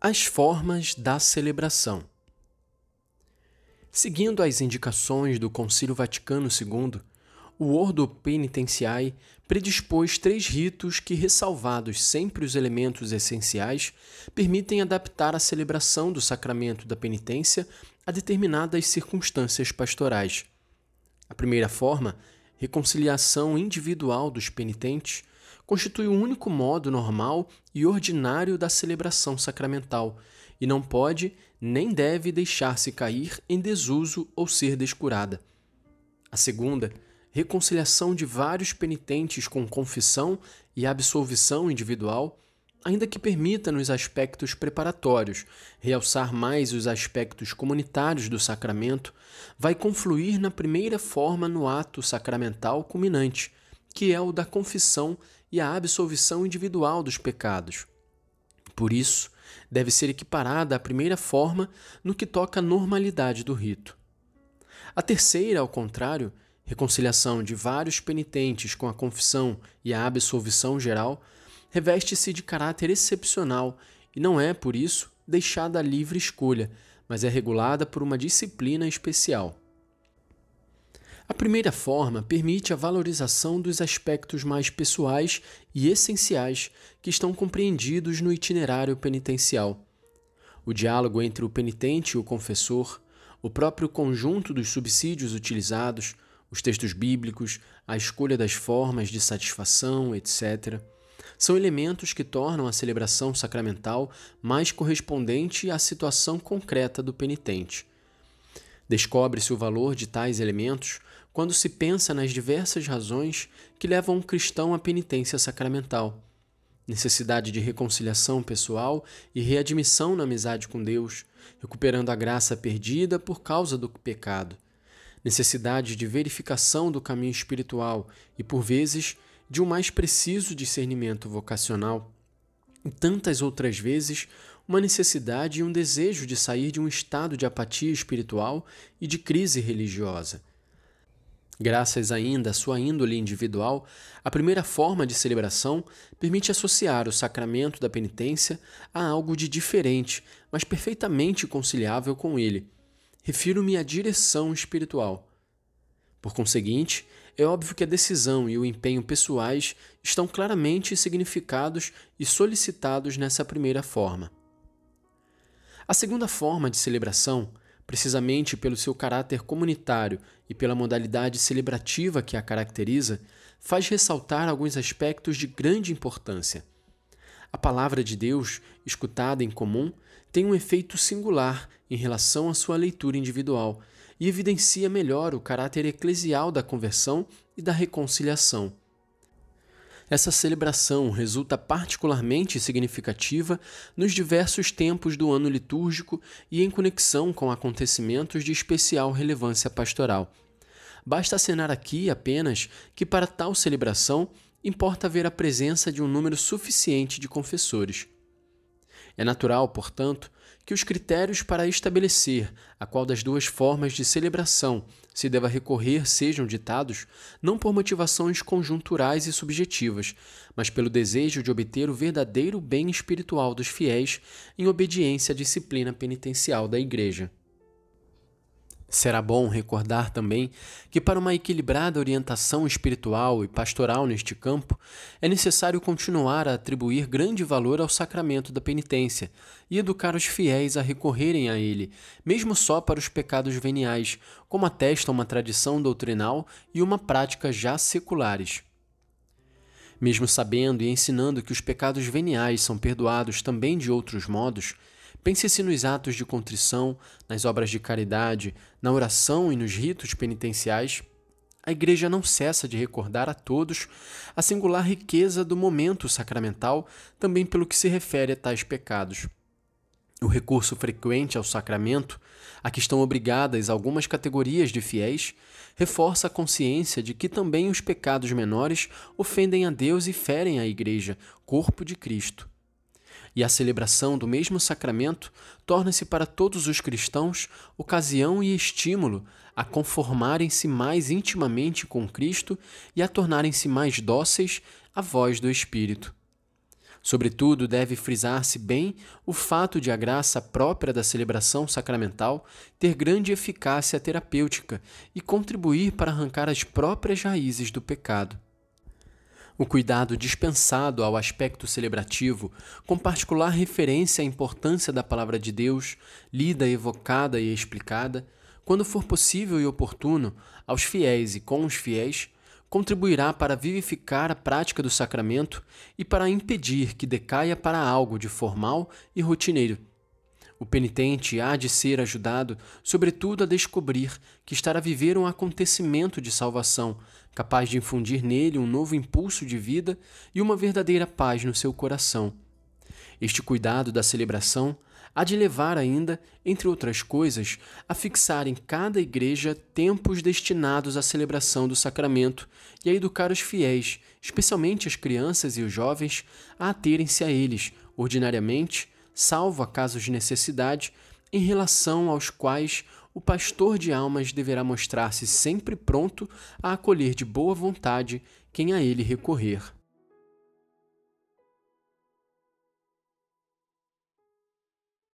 As formas da celebração. Seguindo as indicações do Concílio Vaticano II, o Ordo Penitenciae predispôs três ritos que, ressalvados sempre os elementos essenciais, permitem adaptar a celebração do sacramento da penitência a determinadas circunstâncias pastorais. A primeira forma, reconciliação individual dos penitentes, constitui o único modo normal e ordinário da celebração sacramental e não pode nem deve deixar-se cair em desuso ou ser descurada. A segunda, reconciliação de vários penitentes com confissão e absolvição individual, ainda que permita nos aspectos preparatórios realçar mais os aspectos comunitários do sacramento, vai confluir na primeira forma no ato sacramental culminante, que é o da confissão e a absolvição individual dos pecados. Por isso, deve ser equiparada à primeira forma no que toca à normalidade do rito. A terceira, ao contrário, reconciliação de vários penitentes com a confissão e a absolvição geral, reveste-se de caráter excepcional e não é, por isso, deixada à livre escolha, mas é regulada por uma disciplina especial. A primeira forma permite a valorização dos aspectos mais pessoais e essenciais que estão compreendidos no itinerário penitencial. O diálogo entre o penitente e o confessor, o próprio conjunto dos subsídios utilizados, os textos bíblicos, a escolha das formas de satisfação, etc., são elementos que tornam a celebração sacramental mais correspondente à situação concreta do penitente. Descobre-se o valor de tais elementos quando se pensa nas diversas razões que levam um cristão à penitência sacramental. Necessidade de reconciliação pessoal e readmissão na amizade com Deus, recuperando a graça perdida por causa do pecado. Necessidade de verificação do caminho espiritual e, por vezes, de um mais preciso discernimento vocacional. E tantas outras vezes, uma necessidade e um desejo de sair de um estado de apatia espiritual e de crise religiosa. Graças ainda à sua índole individual, a primeira forma de celebração permite associar o sacramento da penitência a algo de diferente, mas perfeitamente conciliável com ele. Refiro-me à direção espiritual. Por conseguinte, é óbvio que a decisão e o empenho pessoais estão claramente significados e solicitados nessa primeira forma. A segunda forma de celebração, precisamente pelo seu caráter comunitário e pela modalidade celebrativa que a caracteriza, faz ressaltar alguns aspectos de grande importância. A palavra de Deus, escutada em comum, tem um efeito singular em relação à sua leitura individual e evidencia melhor o caráter eclesial da conversão e da reconciliação. Essa celebração resulta particularmente significativa nos diversos tempos do ano litúrgico e em conexão com acontecimentos de especial relevância pastoral. Basta acenar aqui apenas que, para tal celebração, importa haver a presença de um número suficiente de confessores. É natural, portanto, que os critérios para estabelecer a qual das duas formas de celebração se deva recorrer sejam ditados não por motivações conjunturais e subjetivas, mas pelo desejo de obter o verdadeiro bem espiritual dos fiéis em obediência à disciplina penitencial da Igreja. Será bom recordar também que, para uma equilibrada orientação espiritual e pastoral neste campo, é necessário continuar a atribuir grande valor ao sacramento da penitência e educar os fiéis a recorrerem a ele, mesmo só para os pecados veniais, como atesta uma tradição doutrinal e uma prática já seculares. Mesmo sabendo e ensinando que os pecados veniais são perdoados também de outros modos, Pense-se nos atos de contrição, nas obras de caridade, na oração e nos ritos penitenciais. A Igreja não cessa de recordar a todos a singular riqueza do momento sacramental, também pelo que se refere a tais pecados. O recurso frequente ao sacramento, a que estão obrigadas algumas categorias de fiéis, reforça a consciência de que também os pecados menores ofendem a Deus e ferem a Igreja, corpo de Cristo e a celebração do mesmo sacramento torna-se para todos os cristãos ocasião e estímulo a conformarem-se mais intimamente com Cristo e a tornarem-se mais dóceis à voz do Espírito. Sobretudo, deve frisar-se bem o fato de a graça própria da celebração sacramental ter grande eficácia terapêutica e contribuir para arrancar as próprias raízes do pecado. O cuidado dispensado ao aspecto celebrativo, com particular referência à importância da palavra de Deus, lida, evocada e explicada, quando for possível e oportuno, aos fiéis e com os fiéis, contribuirá para vivificar a prática do sacramento e para impedir que decaia para algo de formal e rotineiro. O penitente há de ser ajudado, sobretudo, a descobrir que estará a viver um acontecimento de salvação, capaz de infundir nele um novo impulso de vida e uma verdadeira paz no seu coração. Este cuidado da celebração há de levar ainda, entre outras coisas, a fixar em cada igreja tempos destinados à celebração do sacramento e a educar os fiéis, especialmente as crianças e os jovens, a aterem-se a eles, ordinariamente, salvo a casos de necessidade, em relação aos quais o pastor de almas deverá mostrar-se sempre pronto a acolher de boa vontade quem a ele recorrer.